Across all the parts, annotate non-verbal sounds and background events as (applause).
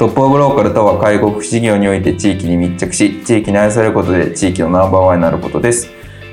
トップオブローカルとは介護福祉事業において地域に密着し地域に愛されることで地域のナンバーワンになることです。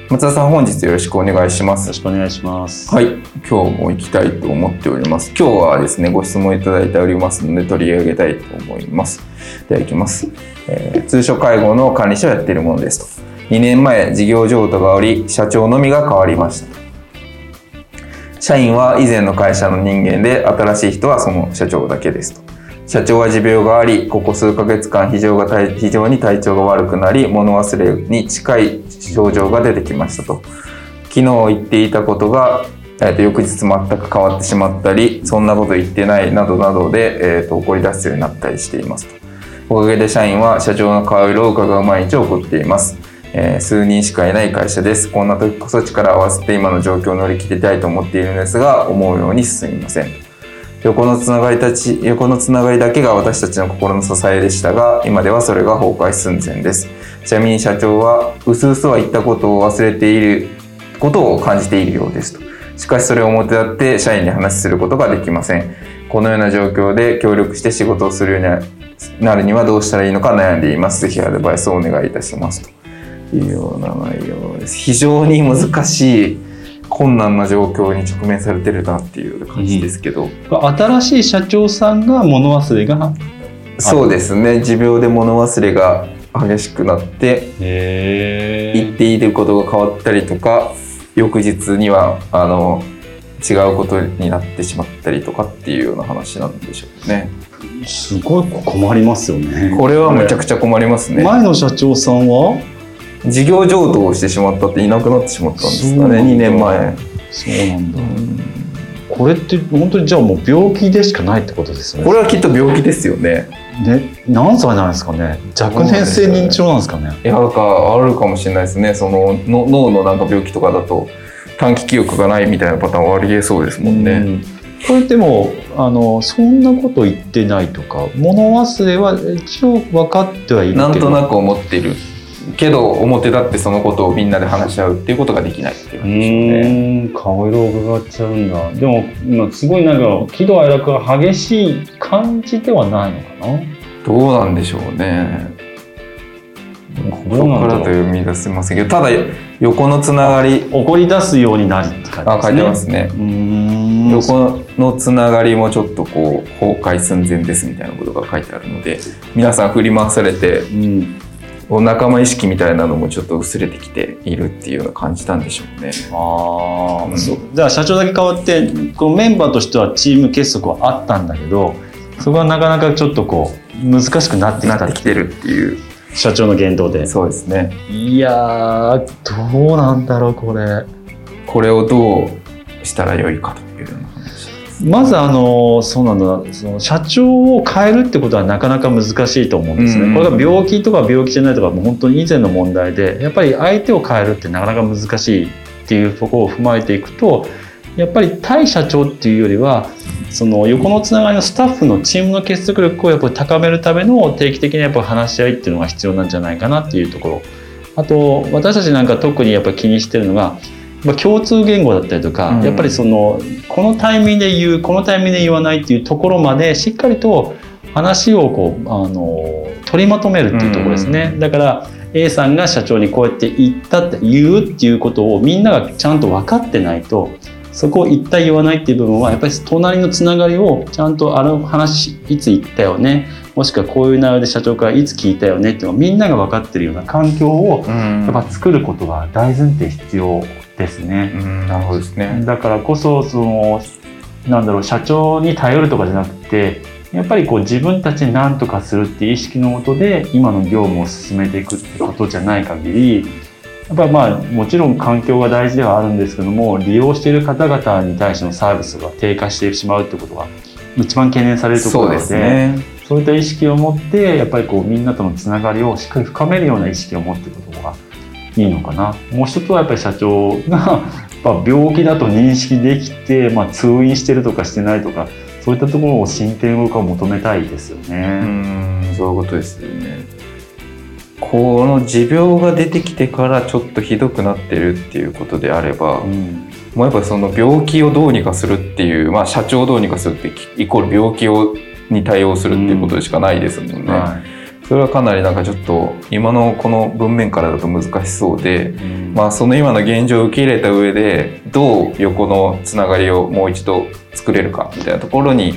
松田さん本日よろしくお願いします。よろしくお願いします。はい。今日も行きたいと思っております。今日はですねご質問いただいておりますので取り上げたいと思います。ではいきます、えー通所介護の管理者をやっているものですと。2年前事業譲渡がおり社長のみが変わりました。社員は以前の会社の人間で新しい人はその社長だけですと社長は持病がありここ数ヶ月間非常が非常に体調が悪くなり物忘れに近い症状が出てきましたと昨日言っていたことが、えーと翌日全く変わってしまったりそんなこと言ってないなどなどで、えーと怒り出すようになったりしていますとおかげで社員は社長の顔色を伺う毎日を送っていますえー数人しかいない会社です。こんな時こそ力を合わせて今の状況を乗り切りたいと思っているのですが、思うように進みません。横のつながりたち、横のつながりだけが私たちの心の支えでしたが、今ではそれが崩壊寸前です。ちなみに社長は、うすうすは言ったことを忘れていることを感じているようですと。しかしそれを表立って社員に話することができません。このような状況で協力して仕事をするようになるにはどうしたらいいのか悩んでいます。ぜひアドバイスをお願いいたしますと。いうような内容です。非常に難しい困難な状況に直面されてるなっていう感じですけど、新しい社長さんが物忘れが。そうですね。持病で物忘れが激しくなってへ言っていることが変わったりとか翌日にはあの違うことになってしまったりとかっていうような話なんでしょうね。すごい困りますよね。これはめちゃくちゃ困りますね。前の社長さんは？事業譲渡をしてしまったっていなくなってしまったんですかねそうなんだ。2年前。そうなんだ、これって本当にじゃあもう病気でしかないってことですよね。これはきっと病気ですよね。ね何歳なんですかね。若年性認知症なんですかね。いやなんかあるかもしれないですね。そのの脳のなんか病気とかだと短期記憶がないみたいなパターンはありえそうですもんね。うん。これでもあのそんなこと言ってないとか物忘れは一応分かってはいるけど。なんとなく思ってるけど表立ってそのことをみんなで話し合うっていうことができないっていうう感じですよね。ーん顔色を伺っちゃうんだでも今すごいなんか喜怒哀楽が激しい感じではないのかな？どうなんでしょうね。ここからとなんだろう読み出せませんけどただ横のつながり怒り出すようになりって書いてますね。うーん横のつながりもちょっとこう崩壊寸前ですみたいなことが書いてあるので皆さん振り回されてうんお仲間意識みたいなのもちょっと薄れてきているっていうのを感じたんでしょうね。ああ、うんそうじゃあ社長だけ変わってこのメンバーとしてはチーム結束はあったんだけどそこはなかなかちょっとこう難しくなってきたてきてるっていう。社長の言動でそうですね。いやーどうなんだろうこれこれをどうしたらよいかというような話。まずあのそうなんだ。その社長を変えるってことはなかなか難しいと思うんですね、うんこれが病気とか病気じゃないとかもう本当に以前の問題でやっぱり相手を変えるってなかなか難しいっていうところを踏まえていくとやっぱり対社長っていうよりはその横のつながりのスタッフのチームの結束力をやっぱり高めるための定期的なやっぱ話し合いっていうのが必要なんじゃないかなっていうところ。あと私たちなんか特にやっぱ気にしてるのがまあ共通言語だったりとか、うん。やっぱりそのこのタイミングで言うこのタイミングで言わないっていうところまでしっかりと話をこうあの取りまとめるっていうところですね、だから A さんが社長にこうやって言ったって言うっていうことをみんながちゃんと分かってないとそこを言った言わないっていう部分はやっぱり隣のつながりをちゃんとあの話いつ言ったよね。もしくはこういう内容で社長からいつ聞いたよねっていうのをみんなが分かってるような環境をうん。やっぱ作ることが大前提必要ですね。うんなるほどですね。だからこそそのなんだろう社長に頼るとかじゃなくてやっぱりこう自分たちで何とかするっていう意識のもとで今の業務を進めていくってことじゃない限りやっぱりまあもちろん環境が大事ではあるんですけども利用している方々に対してのサービスが低下してしまうってことが一番懸念されるところなのですね。そういった意識を持ってやっぱりこうみんなとのつながりをしっかり深めるような意識を持っていくことがいいのかな。もう一つはやっぱり社長が (laughs) 病気だと認識できて、まあ、通院してるとかしてないとかそういったところを進展を求めたいですようね。んそういうことですよね。この持病が出てきてからちょっとひどくなってるっていうことであれば、うんもうやっぱその病気をどうにかするっていう、まあ、社長をどうにかするってイコール病気をに対応するっていうことでしかないですもんね。はいそれはかなりなんかちょっと今のこの文面からだと難しそうで、うん。まあ、その今の現状を受け入れた上でどう横のつながりをもう一度作れるかみたいなところに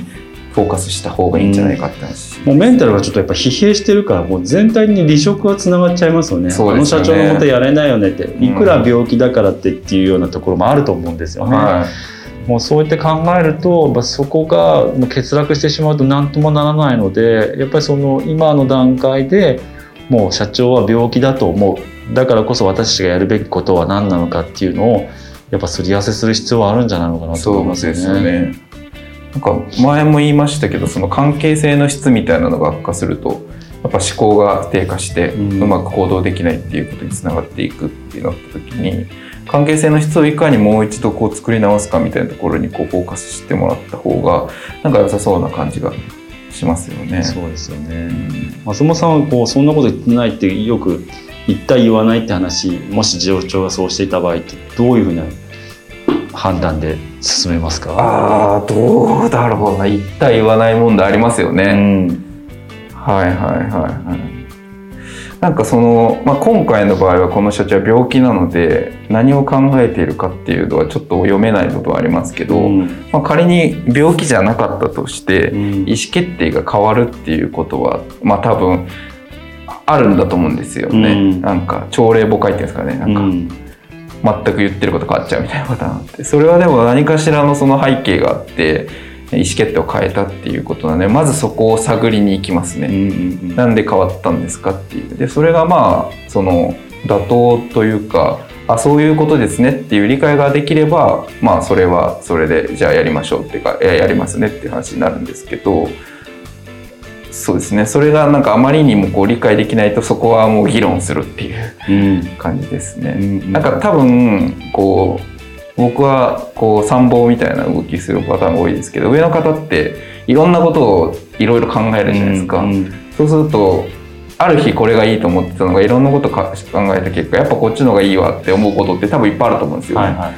フォーカスした方がいいんじゃないかって話。もうメンタルがちょっとやっぱ疲弊してるからもう全体に離職がつながっちゃいますよね。すよね。あの社長のもとやれないよねってんいくら病気だからってっていうようなところもあると思うんですよね。はもうそうやって考えるとやっぱそこが欠落してしまうと何ともならないのでやっぱりその今の段階でもう社長は病気だと思うだからこそ私たちがやるべきことは何なのかっていうのをやっぱすり合わせする必要はあるんじゃないのかなとそう思いますよですよね。ね。なんか前も言いましたけどその関係性の質みたいなのが悪化するとやっぱ思考が低下してうんうまく行動できないっていうことにつながっていくってなった時に関係性の質をいかにもう一度こう作り直すかみたいなところにこうフォーカスしてもらった方がなんか良さそうな感じがしますよね。そうですよねうん松本さんはこうそんなこと言ってないってよく言った言わないって話もし上長がそうしていた場合ってどういうふうな判断で進めますか？ああどうだろうな言った言わない問題ありますようね。んはいはいはいはい。なんかその、まあ、今回の場合はこの社長は病気なので何を考えているかっていうのはちょっと読めないことはありますけど、うん。まあ、仮に病気じゃなかったとして、うん。意思決定が変わるっていうことはまあ多分あるんだと思うんですよね、うん。なんか朝令暮改っていうんですかね。なんかうん。全く言ってること変わっちゃうみたいなパターンあってそれはでも何かしらのその背景があって意思決定を変えたっていうことなのでまずそこを探りに行きますね、うんうんなんで変わったんですかっていう。でそれがまあその妥当というかあそういうことですねっていう理解ができればまあそれはそれでじゃあやりましょうっていうかいややりますねっていう話になるんですけどそうですね。それがなんかあまりにもこう理解できないとそこはもう議論するっていううん。感じですね。うん。なんか多分こう僕はこう参謀みたいな動きするパターンが多いですけど上の方っていろんなことをいろいろ考えるじゃないですか。うんそうするとある日これがいいと思ってたのがいろんなことか考えた結果やっぱこっちの方がいいわって思うことって多分いっぱいあると思うんですよ、はいはい。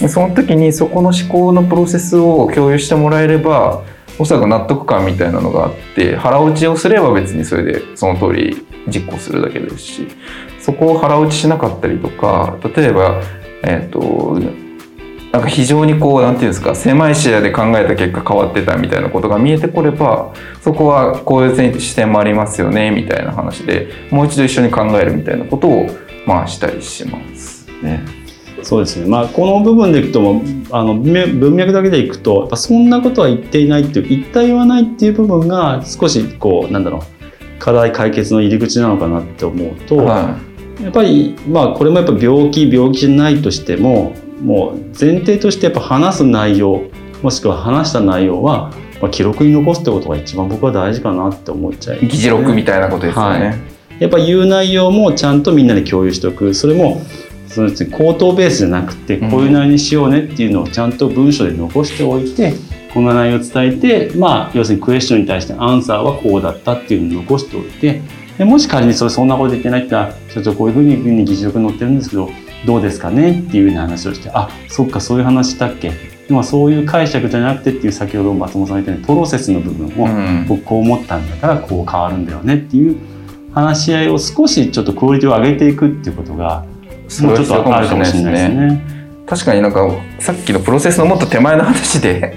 でその時にそこの思考のプロセスを共有してもらえればおそらく納得感みたいなのがあって腹落ちをすれば別にそれでその通り実行するだけですしそこを腹落ちしなかったりとか例えばえっ、となんか非常にこうなんていうんですか狭い視野で考えた結果変わってたみたいなことが見えてこればそこはこういう視点もありますよねみたいな話でもう一度一緒に考えるみたいなことをまあしたりしますね。そうですね、まあ、この部分でいくともあの文脈だけでいくとやっぱそんなことは言っていないっていう言った言わないっていう部分が少しこうなんだろう課題解決の入り口なのかなって思うと、はやっぱりまあこれもやっぱ病気病気じゃないとしてももう前提としてやっぱ話す内容もしくは話した内容は、まあ、記録に残すってことが一番僕は大事かなって思っちゃいます、い、議事録みたいなことですよね。はい。やっぱ言う内容もちゃんとみんなで共有しておく。それもその口頭ベースじゃなくてうん。こういう内容にしようねっていうのをちゃんと文章で残しておいて、この内容を伝えてまあ要するにクエスチョンに対してアンサーはこうだったっていうのを残しておいてでもし仮にそれそんなこと言ってないって言ったら社長こういうふうに議事録に載ってるんですけどどうですかね？っていうような話をしてあそっかそういう話したっけ？でもそういう解釈じゃなくてっていう先ほど松本さんが言ったようにプロセスの部分を、うん。僕こう思ったんだからこう変わるんだよね。っていう話し合いを少しちょっとクオリティを上げていくっていうことがもうちょっとあるかもしれないですね。確かになんかさっきのプロセスのもっと手前の話で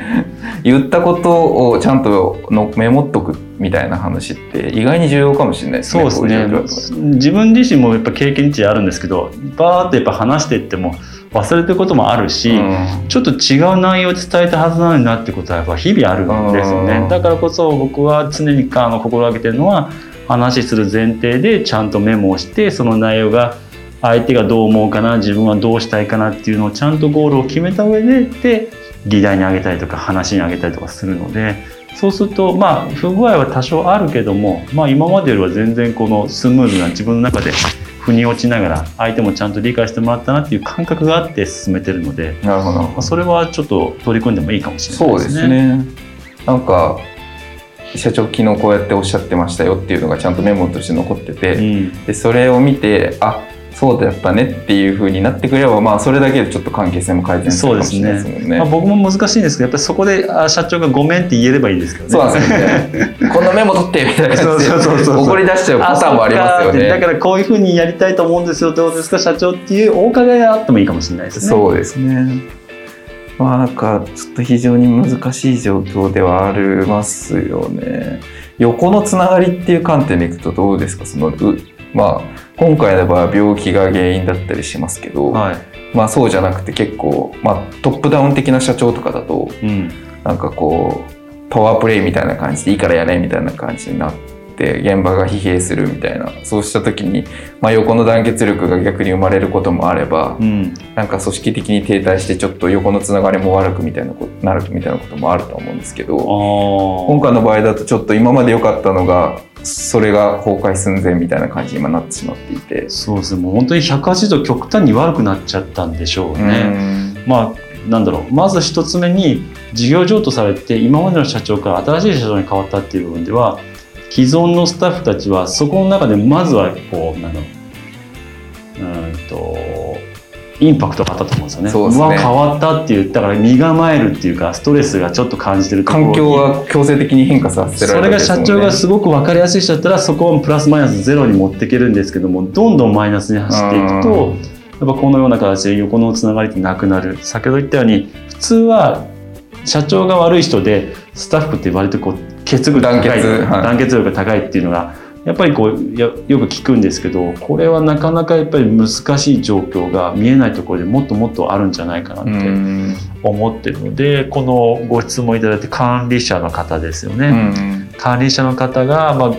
言ったことをちゃんとのメモっとくみたいな話って意外に重要かもしれないですね。そうですね。自分自身もやっぱ経験値あるんですけどバーってやっぱ話していっても忘れてることもあるし、うん。ちょっと違う内容を伝えたはずなのになってことはやっぱ日々あるんですようん。ねだからこそ僕は常にあの心がけてるのは話する前提でちゃんとメモをしてその内容が相手がどう思うかな自分はどうしたいかなっていうのをちゃんとゴールを決めた上でで議題にあげたりとか話にあげたりとかするのでそうするとまあ不具合は多少あるけども、まあ、今までよりは全然このスムーズな自分の中で腑に落ちながら相手もちゃんと理解してもらったなっていう感覚があって進めてるので、なるほど。まあ、それはちょっと取り組んでもいいかもしれないそうでね。ですすね。なんか社長昨日こうやっておっしゃってましたよっていうのがちゃんとメモとして残ってて、うんでそれを見てあそうだったねっていう風になってくればまあそれだけでちょっと関係性も改善するかもしれないですもんね。まあ、僕も難しいんですけどやっぱりそこであ社長が「ごめん」って言えればいいですけどね。そうなんですよね。こんなメモ取ってみたいなそうそうそうそう怒り出しちゃうパターンもありますよそっかだね。からこういうふうにやりたいと思うんですよどうですか社長っていうお伺いがあってもいいかもしれないですね。そうですね。まあなんかちょっと非常に難しい状況ではありますよね。横のつながりっていう観点でいくとどうですか？そのうまあ今回の場合は病気が原因だったりしますけど、はい。まあそうじゃなくて結構、まあ、トップダウン的な社長とかだとうん。なんかこうパワープレイみたいな感じでいいからやれみたいな感じになって現場が疲弊するみたいなそうした時に、まあ、横の団結力が逆に生まれることもあれば、うん。なんか組織的に停滞してちょっと横のつながりも悪くみたいなことなるみたいなこともあると思うんですけど今あ回の場合だとちょっと今まで良かったのがそれが崩壊寸前みたいな感じに今なってしまっていて。そうですねもう本当に180度極端に悪くなっちゃったんでしょうね。まあなんだろうまず一つ目に事業譲渡されて今までの社長から新しい社長に変わったっていう部分では既存のスタッフたちはそこの中でまずはこうなんだろううーんとインパクトがあったと思うんですよね。そうですね。わ変わったって言ったから身構えるっていうかストレスがちょっと感じてる環境が強制的に変化させらそれがれるわけですもんね。社長がすごく分かりやすい人だったらそこをプラスマイナスゼロに持っていけるんですけどもどんどんマイナスに走っていくとやっぱこのような形で横のつながりってなくなる。先ほど言ったように普通は社長が悪い人でスタッフって割とこう結具が高い。団結。はい。団結力が高いっていうのがやっぱりこうやよく聞くんですけどこれはなかなかやっぱり難しい状況が見えないところでもっともっとあるんじゃないかなっうてん思ってるのでこのご質問いただいて管理者の方ですよね。うん管理者の方が、まあ、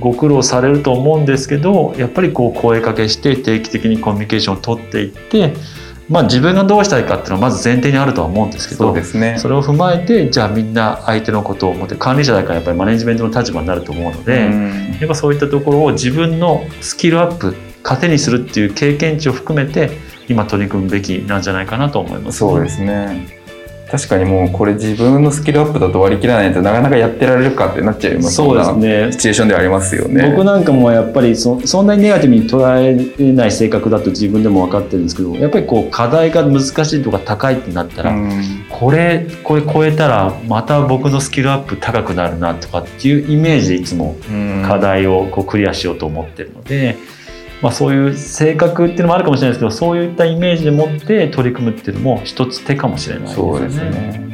ご苦労されると思うんですけどやっぱりこう声かけして定期的にコミュニケーションを取っていって、まあ、自分がどうしたいかっていうのはまず前提にあるとは思うんですけそうどですね。それを踏まえてじゃあみんな相手のことを思って管理者だからやっぱりマネジメントの立場になると思うので、うん。やっぱそういったところを自分のスキルアップ糧にするっていう経験値を含めて今取り組むべきなんじゃないかなと思います、そうですね確かにもうこれ自分のスキルアップだと割り切らないとなかなかやってられるかってなっちゃいますそうですなね。シチュエーションではありますよね。僕なんかもやっぱりそそんなにネガティブに捉えない性格だと自分でも分かってるんですけどやっぱりこう課題が難しいとか高いってなったら、うん。これこれ超えたらまた僕のスキルアップ高くなるなとかっていうイメージでいつもうん。課題をこうクリアしようと思ってるので、まあ、そういう性格っていうのもあるかもしれないですけどそういったイメージで持って取り組むっていうのも一つ手かもしれないですよね。そうですね。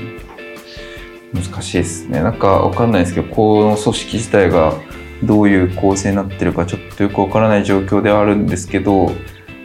難しいですね。なんかわかんないですけどこの組織自体がどういう構成になってるかちょっとよくわからない状況ではあるんですけど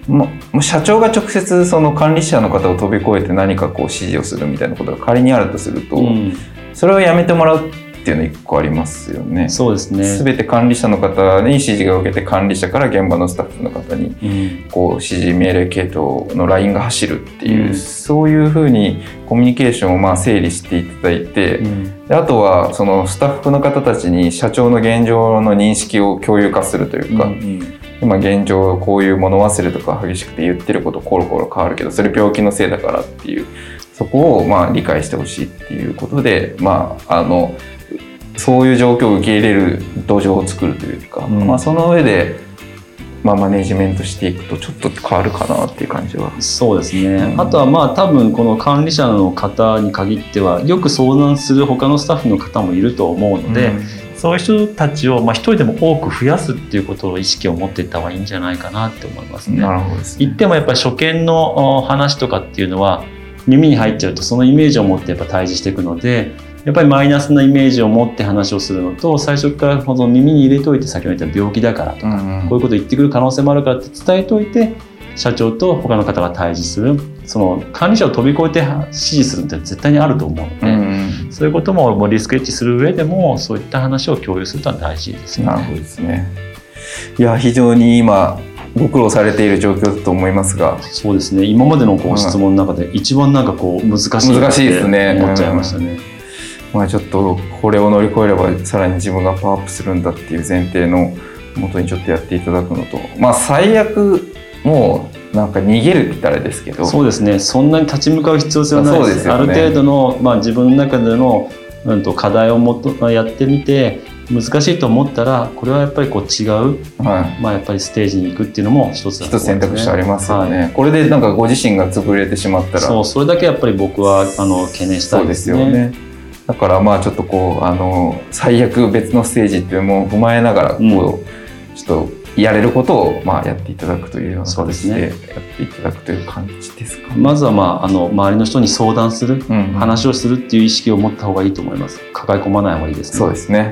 まま社長が直接その管理者の方を飛び越えて何かこう指示をするみたいなことが仮にあるとすると、うん。それをやめてもらうっていうの一個ありますよね。そうですね。すべて管理者の方に指示が受けて管理者から現場のスタッフの方にうんこう指示命令系統のラインが走るっていう、うんそういうふうにコミュニケーションをまあ整理していただいて、うんであとはそのスタッフの方たちに社長の現状の認識を共有化するというか、うん今現状こういう物忘れとか激しくて言ってることコロコロ変わるけどそれ病気のせいだからっていうそこをまあ理解してほしいっていうことでまああのそういう状況を受け入れる土壌を作るというか、うんまあ、その上で、まあ、マネジメントしていくとちょっと変わるかなっていう感じは。そうですね、うんあとはまあ多分この管理者の方に限ってはよく相談する他のスタッフの方もいると思うので、そういう人たちを、まあ、一人でも多く増やすっていうことを意識を持っていった方がいいんじゃないかなって思いますね。なるほどね。言ってもやっぱり初見のお話とかっていうのは耳に入っちゃうとそのイメージを持ってやっぱ対峙していくのでやっぱりマイナスなイメージを持って話をするのと最初からその耳に入れといて先ほど言った病気だからとか、うんうん。こういうこと言ってくる可能性もあるからって伝えておいて社長と他の方が対峙する。その管理者を飛び越えて指示するって絶対にあると思うので、うんうん。そういうこともリスクエッジする上でもそういった話を共有するのは大事ですよね。なるほどですね。いや非常に今ご苦労されている状況だと思いますが、そうですね。今までのこう質問の中で一番なんかこう難しい難しいですね。思っちゃいましたね。まあちょっとこれを乗り越えればさらに自分がパワーアップするんだっていう前提のもとにちょっとやっていただくのと、まあ最悪もうなんか逃げるって言ったらですけど、そうですね。そんなに立ち向かう必要性はないです。そうですよね。ある程度の、まあ、自分の中での、うん、と課題をもっとやってみて難しいと思ったらこれはやっぱりこう違う、はい。まあ、やっぱりステージに行くっていうのも一つだと一つ選択肢ありますよね、はい。これでなんかご自身が潰れてしまったら。そうそれだけやっぱり僕はあの懸念したそうでいですすね。よね。だからまあちょっとこうあの最悪別のステージっていうのも踏まえながらこう、うんちょっとやれることをまあやっていただくというようなそうですね形でやっていただくという感じですかね。まずは、まあ、あの周りの人に相談する、うん話をするっていう意識を持った方がいいと思います。抱え込まない方がいいですね。そうですね。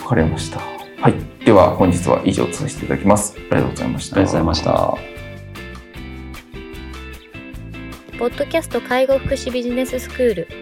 わかりました。はい。では本日は以上とさせていただきます。ありがとうございました。ありがとうございました。ポッドキャスト介護福祉ビジネススクール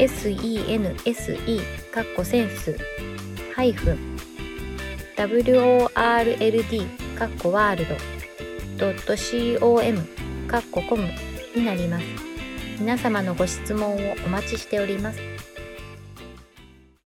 sense かっこセンスハイフン world かっこワールド .com かっこコムになります。皆様のご質問をお待ちしております。